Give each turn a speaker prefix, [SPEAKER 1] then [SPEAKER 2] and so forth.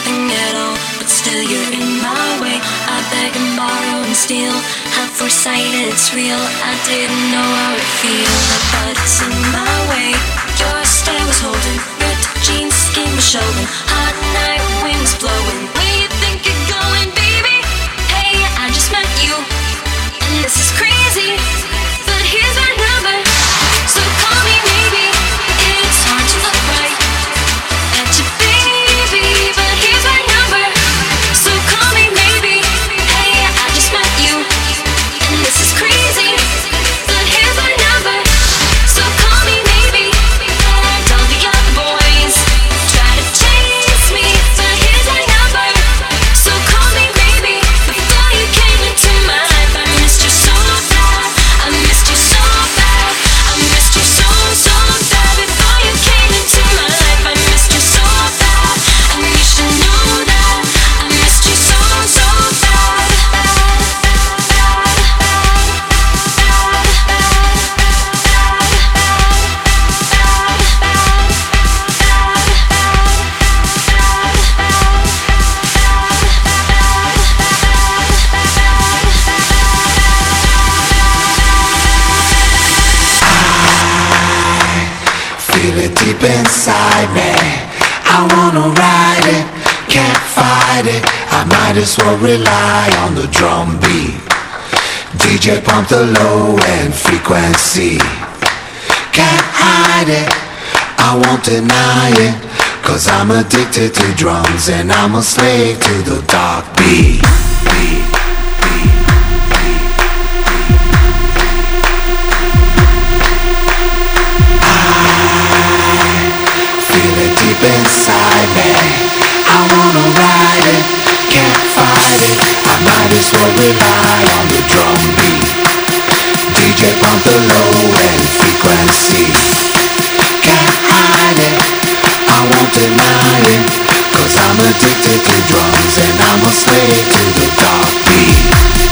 [SPEAKER 1] nothing at all, but still you're in my way. I beg and borrow and steal. Have foresight, it's real. I didn't know how it feel, but it's in my way. Your stare was holding, ripped jeans, skin was showing. Hot night winds blowing. I
[SPEAKER 2] wanna ride it, can't fight it. I might as well rely on the drum beat. DJ pump the low end frequency. Can't hide it, I won't deny it. Cause I'm addicted to drums and I'm a slave to the dark beat. Deep inside me. I wanna ride it, can't fight it. I might as well rely on the drum beat. DJ pump the low end frequency. Can't hide it, I won't deny it. Cause I'm addicted to drums and I'm a slave to the dark beat.